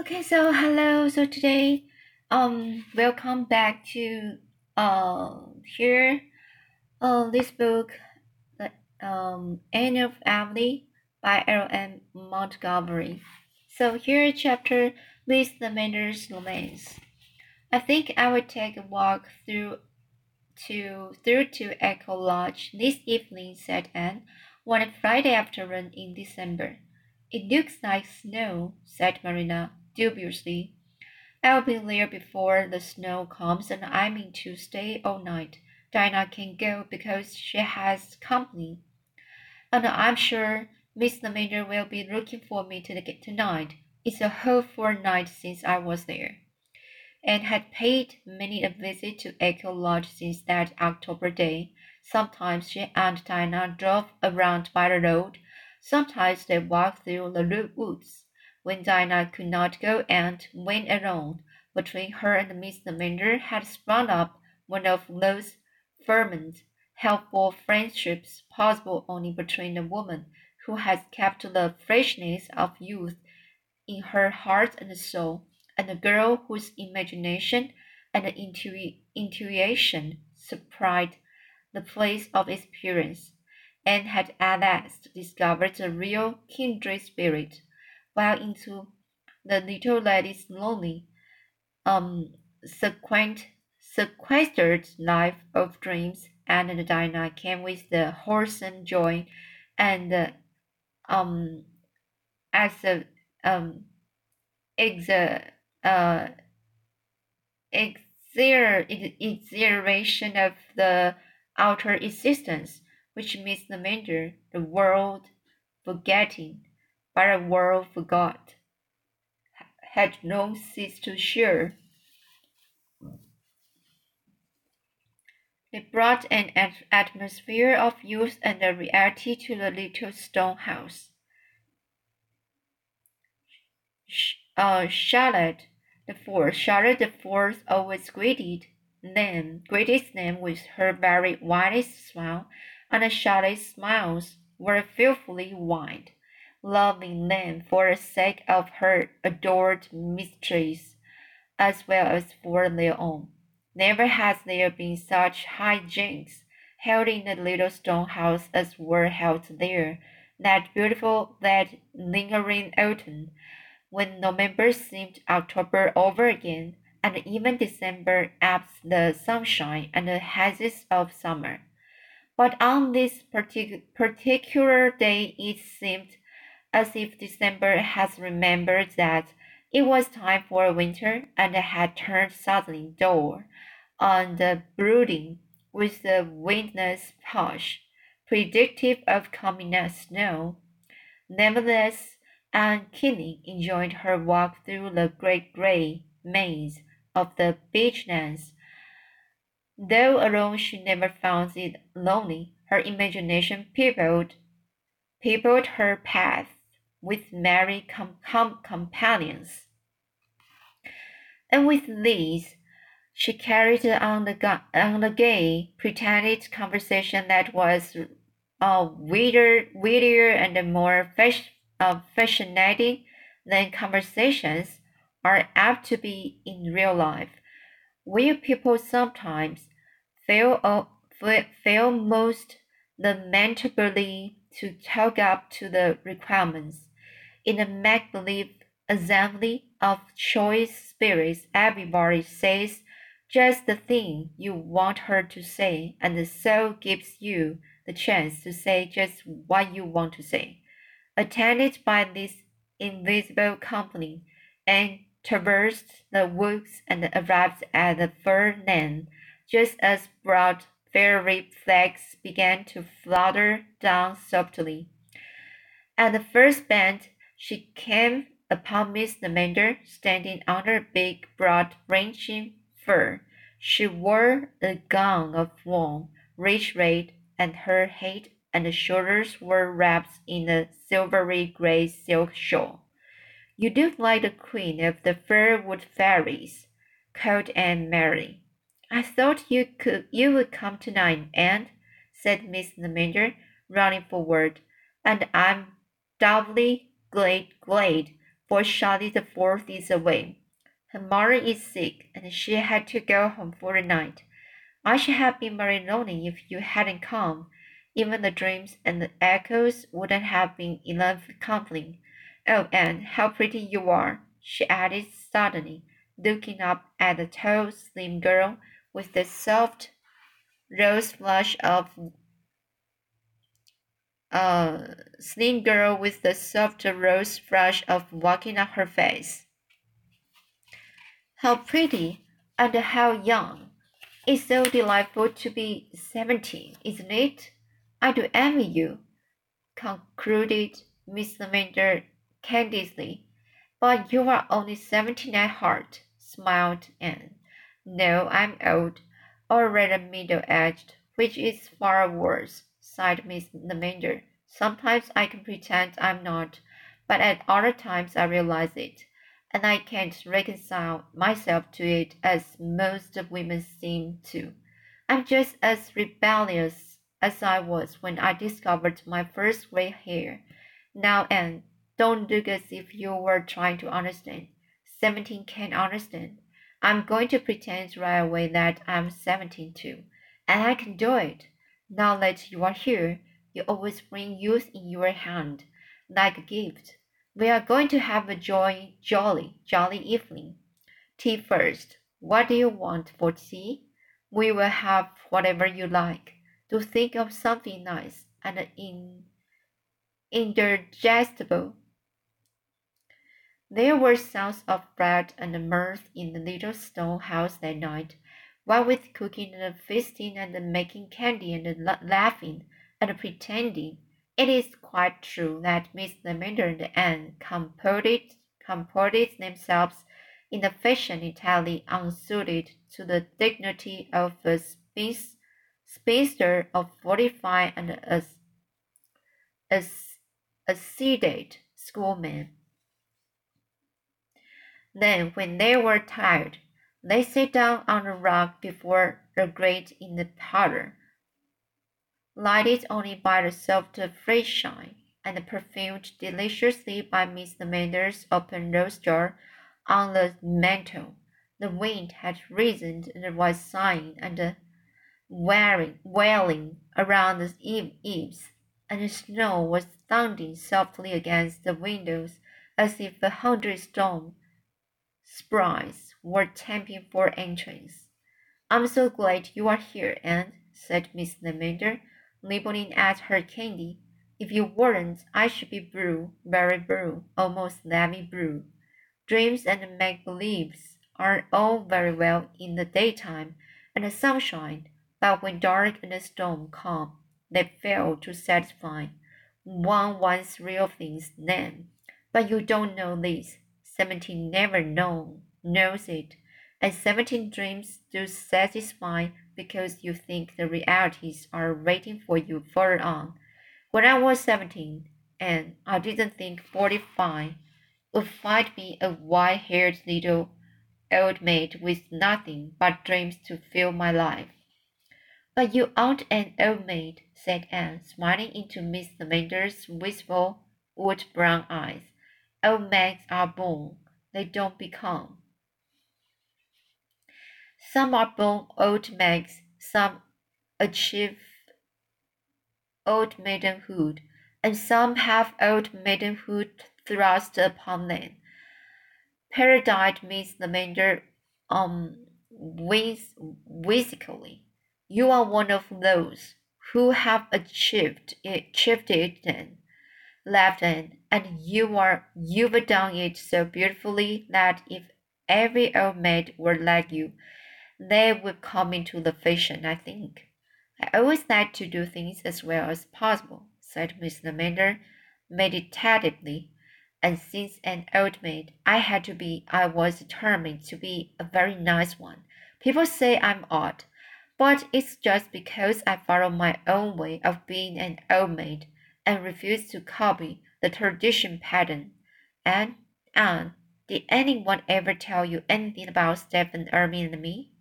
Okay, so hello. So today, um, welcome back to uh here, uh this book, the um Anne of Avonlea by L. M. Montgomery. So here, chapter Miss Lavendar's Romance. I think I will take a walk through to through to Echo Lodge this evening," said Anne, one Friday afternoon in December. It looks like snow," said Marilla dubiously. I'll be there before the snow comes, and I mean to stay all oh, night. Diana can go because she has company. And I'm sure Miss Lavendar will be looking for me to get tonight. It's a whole fortnight since I was there, and had paid many a visit to Echo Lodge since that October day. Sometimes she and Diana drove around by the road. Sometimes they walked through the woods when Diana could not go and went alone. Between her and Miss Lavendar had sprung up one of those fervent, helpful friendships possible only between a woman who has kept the freshness of youth in her heart and soul, and a girl whose imagination and intu- intuition supplied the place of experience, and had at last discovered a real kindred spirit while into the little lady's lonely, um, sequent, sequestered life of dreams, and the came with the wholesome joy and uh, um, as a um, ex, uh, exhilaration of the outer existence, which means the matter, the world forgetting but a world forgot, had long ceased to share. It brought an atmosphere of youth and reality to the little stone house. Uh, Charlotte the Fourth, Charlotte the Fourth always greeted them, greeted them with her very widest smile, and Charlotte's smiles were fearfully wide loving them for the sake of her adored mistress, as well as for their own. Never has there been such high jinks held in the little stone house as were held there, that beautiful, that lingering autumn, when November seemed October over again, and even December abs the sunshine and the hazes of summer. But on this partic particular day it seemed as if December has remembered that it was time for winter and had turned suddenly dull on the brooding with the windless hush, predictive of coming snow. Nevertheless, Anne keenly enjoyed her walk through the great gray maze of the beechlands. Though alone she never found it lonely, her imagination peopled, peopled her path with merry com com companions. And with these, she carried on the, on the gay, pretended conversation that was uh, weirder, weirder and more uh, fascinating than conversations are apt to be in real life, where people sometimes fail, uh, fail most lamentably to talk up to the requirements in a make believe assembly of choice spirits, everybody says just the thing you want her to say, and the soul gives you the chance to say just what you want to say. Attended by this invisible company, and traversed the woods and arrived at the land, just as broad fairy flags began to flutter down softly. At the first bend, she came upon Miss Lavendar standing under a big, broad branching fir. She wore a gown of warm, rich red, and her head and shoulders were wrapped in a silvery gray silk shawl. You look like the queen of the Fairwood fairies, called Anne Mary. I thought you could you would come tonight, Anne, said Miss Lavendar, running forward, and I'm doubly glad, glad, for Charlotte the Fourth is away. Her mother is sick, and she had to go home for the night. I should have been very lonely if you hadn't come. Even the dreams and the echoes wouldn't have been enough company. Oh, Anne, how pretty you are, she added suddenly, looking up at the tall, slim girl with the soft rose flush of uh, slim girl with the soft rose flush of walking on her face. How pretty and how young! It's so delightful to be seventeen, isn't it? I do envy you, concluded Miss Lavendar candidly. But you are only seventeen at heart, smiled Anne. No, I'm old, or rather middle-aged, which is far worse sighed Miss Lavendar. Sometimes I can pretend I'm not, but at other times I realize it, and I can't reconcile myself to it as most of women seem to. I'm just as rebellious as I was when I discovered my first gray hair. Now, Anne, don't look as if you were trying to understand. Seventeen can't understand. I'm going to pretend right away that I'm seventeen too, and I can do it. Now that you are here, you always bring youth in your hand, like a gift. We are going to have a joy, jolly, jolly evening. Tea first. What do you want for tea? We will have whatever you like. Do think of something nice and in, indigestible. There were sounds of bread and mirth in the little stone house that night, what with cooking and feasting and making candy and laughing and pretending, it is quite true that Miss Lavendar and Anne comported, comported themselves in a fashion entirely unsuited to the dignity of a spinster of forty-five and a, a, a sedate schoolman. Then, when they were tired, they sat down on a rug before the grate in the parlor, lighted only by the soft fresh shine, and perfumed deliciously by Miss Lavendar's open rose jar on the mantel. The wind had risen and was sighing and wailing, wailing around the eaves, and the snow was thundering softly against the windows as if a hundred storm sprites were tamping for entrance. I'm so glad you are here, Anne, said Miss Lavendar, nibbling at her candy. If you weren't, I should be blue, very blue, almost navy blue. Dreams and make-believes are all very well in the daytime and the sunshine, but when dark and the storm come, they fail to satisfy. One wants real things then. But you don't know this. Seventeen never know, knows it, and seventeen dreams do satisfy because you think the realities are waiting for you further on. When I was seventeen, and I didn't think forty-five would find me a white-haired little old maid with nothing but dreams to fill my life. But you aren't an old maid, said Anne, smiling into Miss Lavendar's wistful, wood brown eyes. Old maids are born, they don't become. Some are born old maids, some achieve old maidenhood, and some have old maidenhood thrust upon them. Parodied Miss Lavendar um whiz whimsically. You are one of those who have achieved it, achieved it then laughed in, and you are you've done it so beautifully that if every old maid were like you, they would come into the fashion, I think. I always like to do things as well as possible, said Miss Lavendar meditatively. And since an old maid, I had to be, I was determined to be a very nice one. People say I'm odd, but it's just because I follow my own way of being an old maid and refused to copy the tradition pattern. And, Anne, did anyone ever tell you anything about Stephen Irving and me?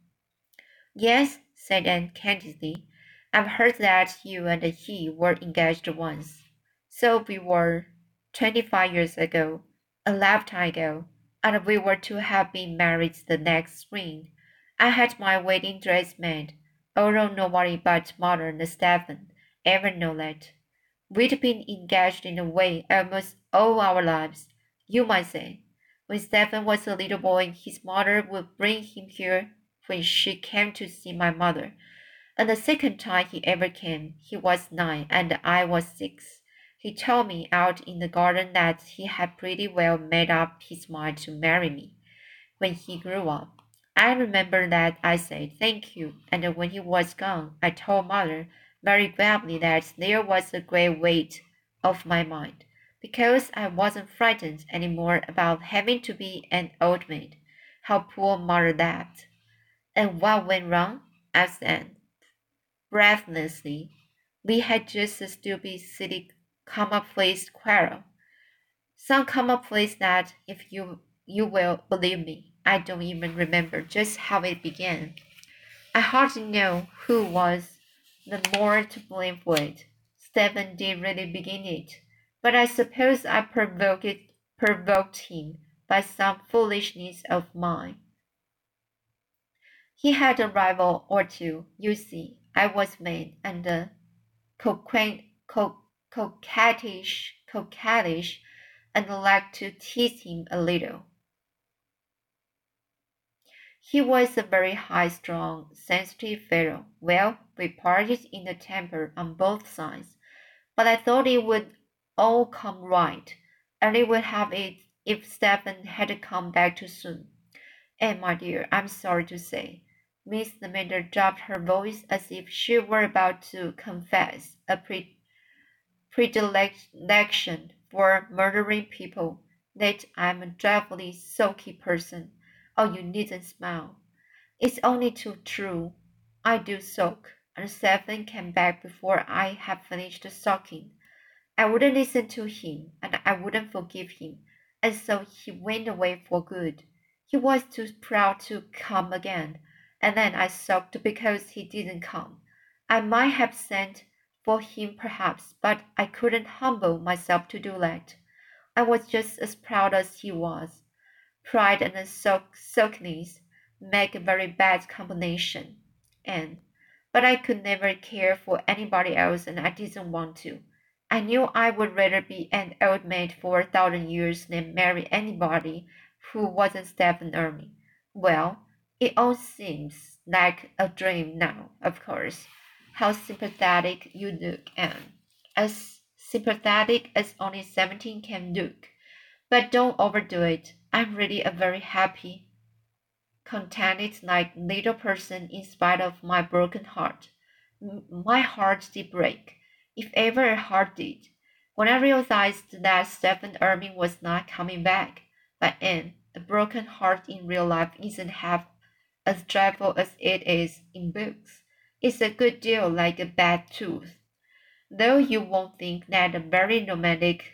Yes, said Anne candidly. I've heard that you and he were engaged once. So we were, twenty-five years ago. a lifetime ago, and we were to have been married the next spring. I had my wedding dress made, although nobody but mother and Stephen ever knew that. We'd been engaged in a way almost all our lives, you might say. When Stephen was a little boy, his mother would bring him here when she came to see my mother. And the second time he ever came, he was nine and I was six. He told me out in the garden that he had pretty well made up his mind to marry me when he grew up. I remember that I said thank you, and when he was gone, I told mother very gladly that there was a great weight off my mind, because I wasn't frightened any more about having to be an old maid. How poor mother that! And what went wrong? asked Anne, breathlessly. We had just a stupid, silly commonplace quarrel. Some commonplace that, if you you will believe me, I don't even remember just how it began. I hardly know who was the more to blame for it. Stephen did really begin it, but I suppose I provoked it, provoked him by some foolishness of mine. He had a rival or two, you see. I was mean and uh, co coquettish, coquettish, and liked to tease him a little. He was a very high-strung, sensitive fellow. Well, we parted in a temper on both sides, but I thought it would all come right, and it would have it if Stephen had come back too soon. And my dear, I'm sorry to say, Miss Lavendar dropped her voice as if she were about to confess a pre predilection for murdering people, that I'm a dreadfully sulky person. Oh, you needn't smile. It's only too true. I do sulk, and Stephen came back before I had finished sulking. I wouldn't listen to him, and I wouldn't forgive him, and so he went away for good. He was too proud to come again, and then I sulked because he didn't come. I might have sent for him perhaps, but I couldn't humble myself to do that. I was just as proud as he was. Pride and sulk sulkiness make a very bad combination, and but I could never care for anybody else, and I didn't want to. I knew I would rather be an old maid for a thousand years than marry anybody who wasn't Stephen Irving. Well, it all seems like a dream now, of course. How sympathetic you look, Anne. As sympathetic as only seventeen can look. But don't overdo it. I'm really a very happy, contented like little person in spite of my broken heart. My heart did break, if ever a heart did, when I realized that Stephen Irving was not coming back. But Anne, a broken heart in real life isn't half as dreadful as it is in books. It's a good deal like a bad tooth. Though you won't think that a very romantic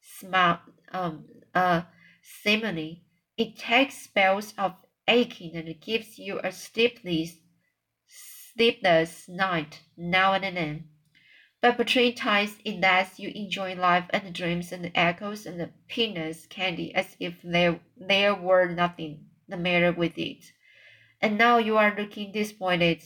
smile, um, uh, simile, it takes spells of aching and gives you a sleepless, sleepless night now and then. But between times it lets you enjoy life and dreams and echoes and peanuts candy as if there, there were nothing the matter with it. And now you are looking disappointed.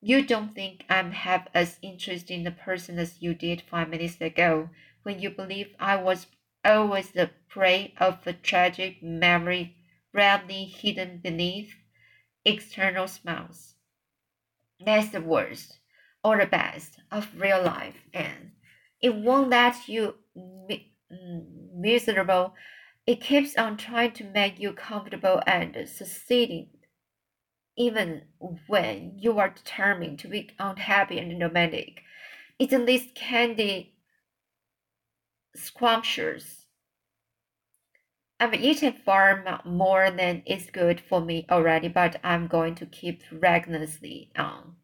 You don't think I'm half as interested in the person as you did five minutes ago when you believed I was always the prey of a tragic memory bravely hidden beneath external smiles. That's the worst, or the best, of real life, and it won't let you mi- mm, miserable. It keeps on trying to make you comfortable and succeeding even when you are determined to be unhappy and romantic. Isn't this candy scrumptious. I've eaten far more than is good for me already, but I'm going to keep rigorously on. Um,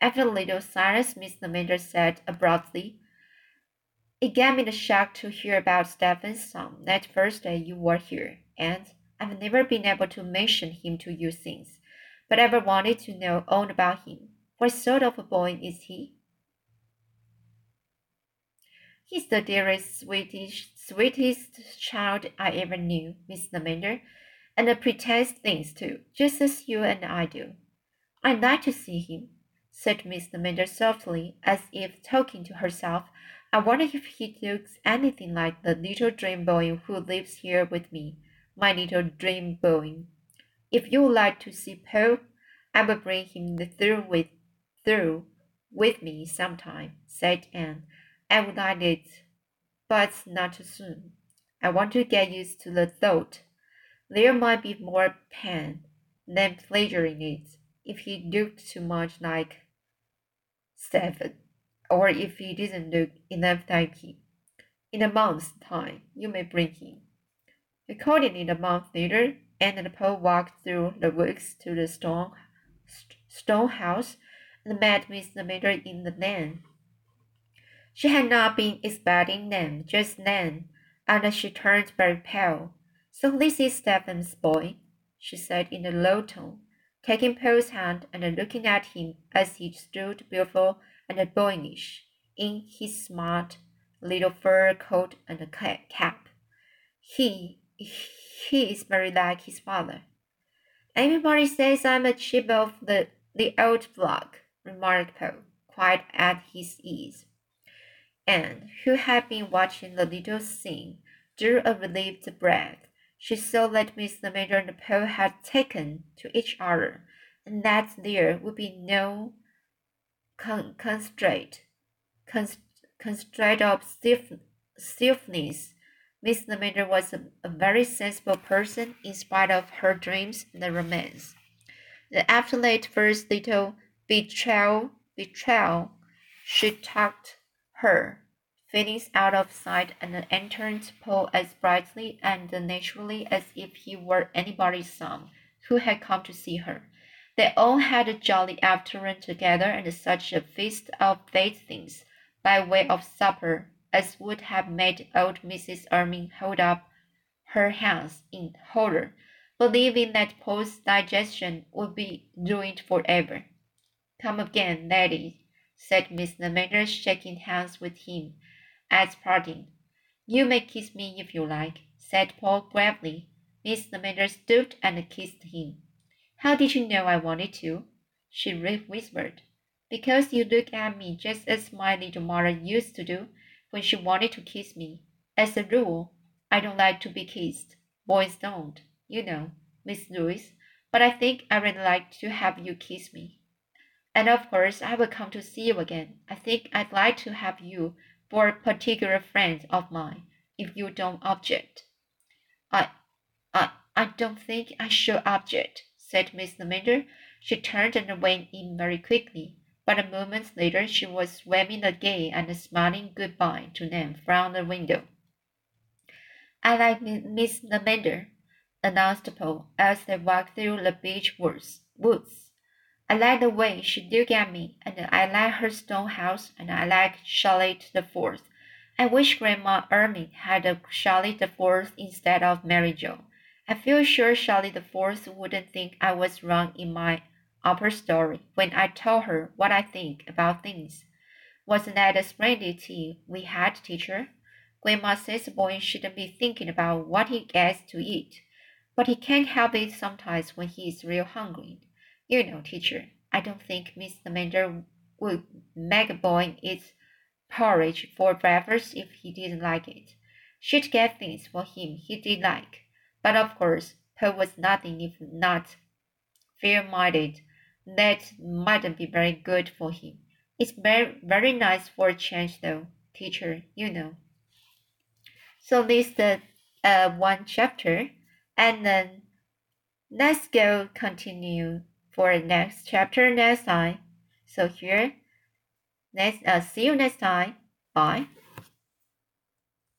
after a little silence, Miss Lavendar said abruptly, It gave me the shock to hear about Stephen's son that first day you were here, and I've never been able to mention him to you since but ever wanted to know all about him. What sort of a boy is he? He's the dearest, sweetest, sweetest child I ever knew, Miss Lavendar, and pretends things too, just as you and I do. I'd like to see him, said Miss Lavendar softly, as if talking to herself. I wonder if he looks anything like the little dream boy who lives here with me, my little dream boy. If you would like to see Paul, I will bring him through with through with me sometime, said Anne. I would like it, but not too soon. I want to get used to the thought. There might be more pain than pleasure in it if he looked too much like Stephen, or if he didn't look enough like him. In a month's time, you may bring him. Accordingly, a month later, Anne and Paul walked through the woods to the stone, stone house and met Miss Lavendar in the lane. She had not been expecting them just then, and she turned very pale. So this is Stephen's boy, she said in a low tone, taking Paul's hand and looking at him as he stood beautiful and boyish in his smart little fur coat and cap. He, he is very like his father. Everybody says I'm a chip of the, the old block, remarked Paul, quite at his ease. Anne, who had been watching the little scene, drew a relieved breath. She saw that Miss Lavendar and Paul had taken to each other, and that there would be no con- constraint, const- constraint of stiff- stiffness. Miss Lavendar was a, a very sensible person in spite of her dreams and romance. The after late first little betrayal, betrayal, she talked her feelings out of sight and entered Paul as brightly and naturally as if he were anybody's son who had come to see her. They all had a jolly afternoon together and such a feast of fate things by way of supper as would have made old Mrs. Irving hold up her hands in horror, believing that Paul's digestion would be ruined forever. Come again, lady, said Miss Lavendar, shaking hands with him as parting. You may kiss me if you like, said Paul gravely. Miss Lavendar stooped and kissed him. How did you know I wanted to? she whispered. Because you look at me just as my little mother used to do when she wanted to kiss me. As a rule, I don't like to be kissed. Boys don't, you know, Miss Lewis. But I think I would like to have you kiss me. And of course, I will come to see you again. I think I'd like to have you for a particular friend of mine, if you don't object. I, I, I don't think I should object, said Miss Lavendar. She turned and went in very quickly, but a moment later she was waving again and smiling goodbye to them from the window. I like Miss Lavendar, announced Paul as they walked through the beech woods. woods. I like the way she looked at me, and I like her stone house, and I like Charlotte the Fourth. I wish Grandma Irving had a Charlotte the Fourth instead of Mary Joe. I feel sure Charlotte the Fourth wouldn't think I was wrong in my upper story when I told her what I think about things. Wasn't that a splendid tea we had, teacher? Grandma says a boy shouldn't be thinking about what he gets to eat, but he can't help it sometimes when he is real hungry. You know, teacher, I don't think Miss Lavendar would make boy eat porridge for breakfast if he didn't like it. She'd get things for him he did like. But of course, Paul was nothing if not fair-minded. That mightn't be very good for him. It's very, very nice for a change, though, teacher, you know. So this the uh, one chapter, and then let's go continue for next chapter next time. So here, next, uh, see you next time. Bye.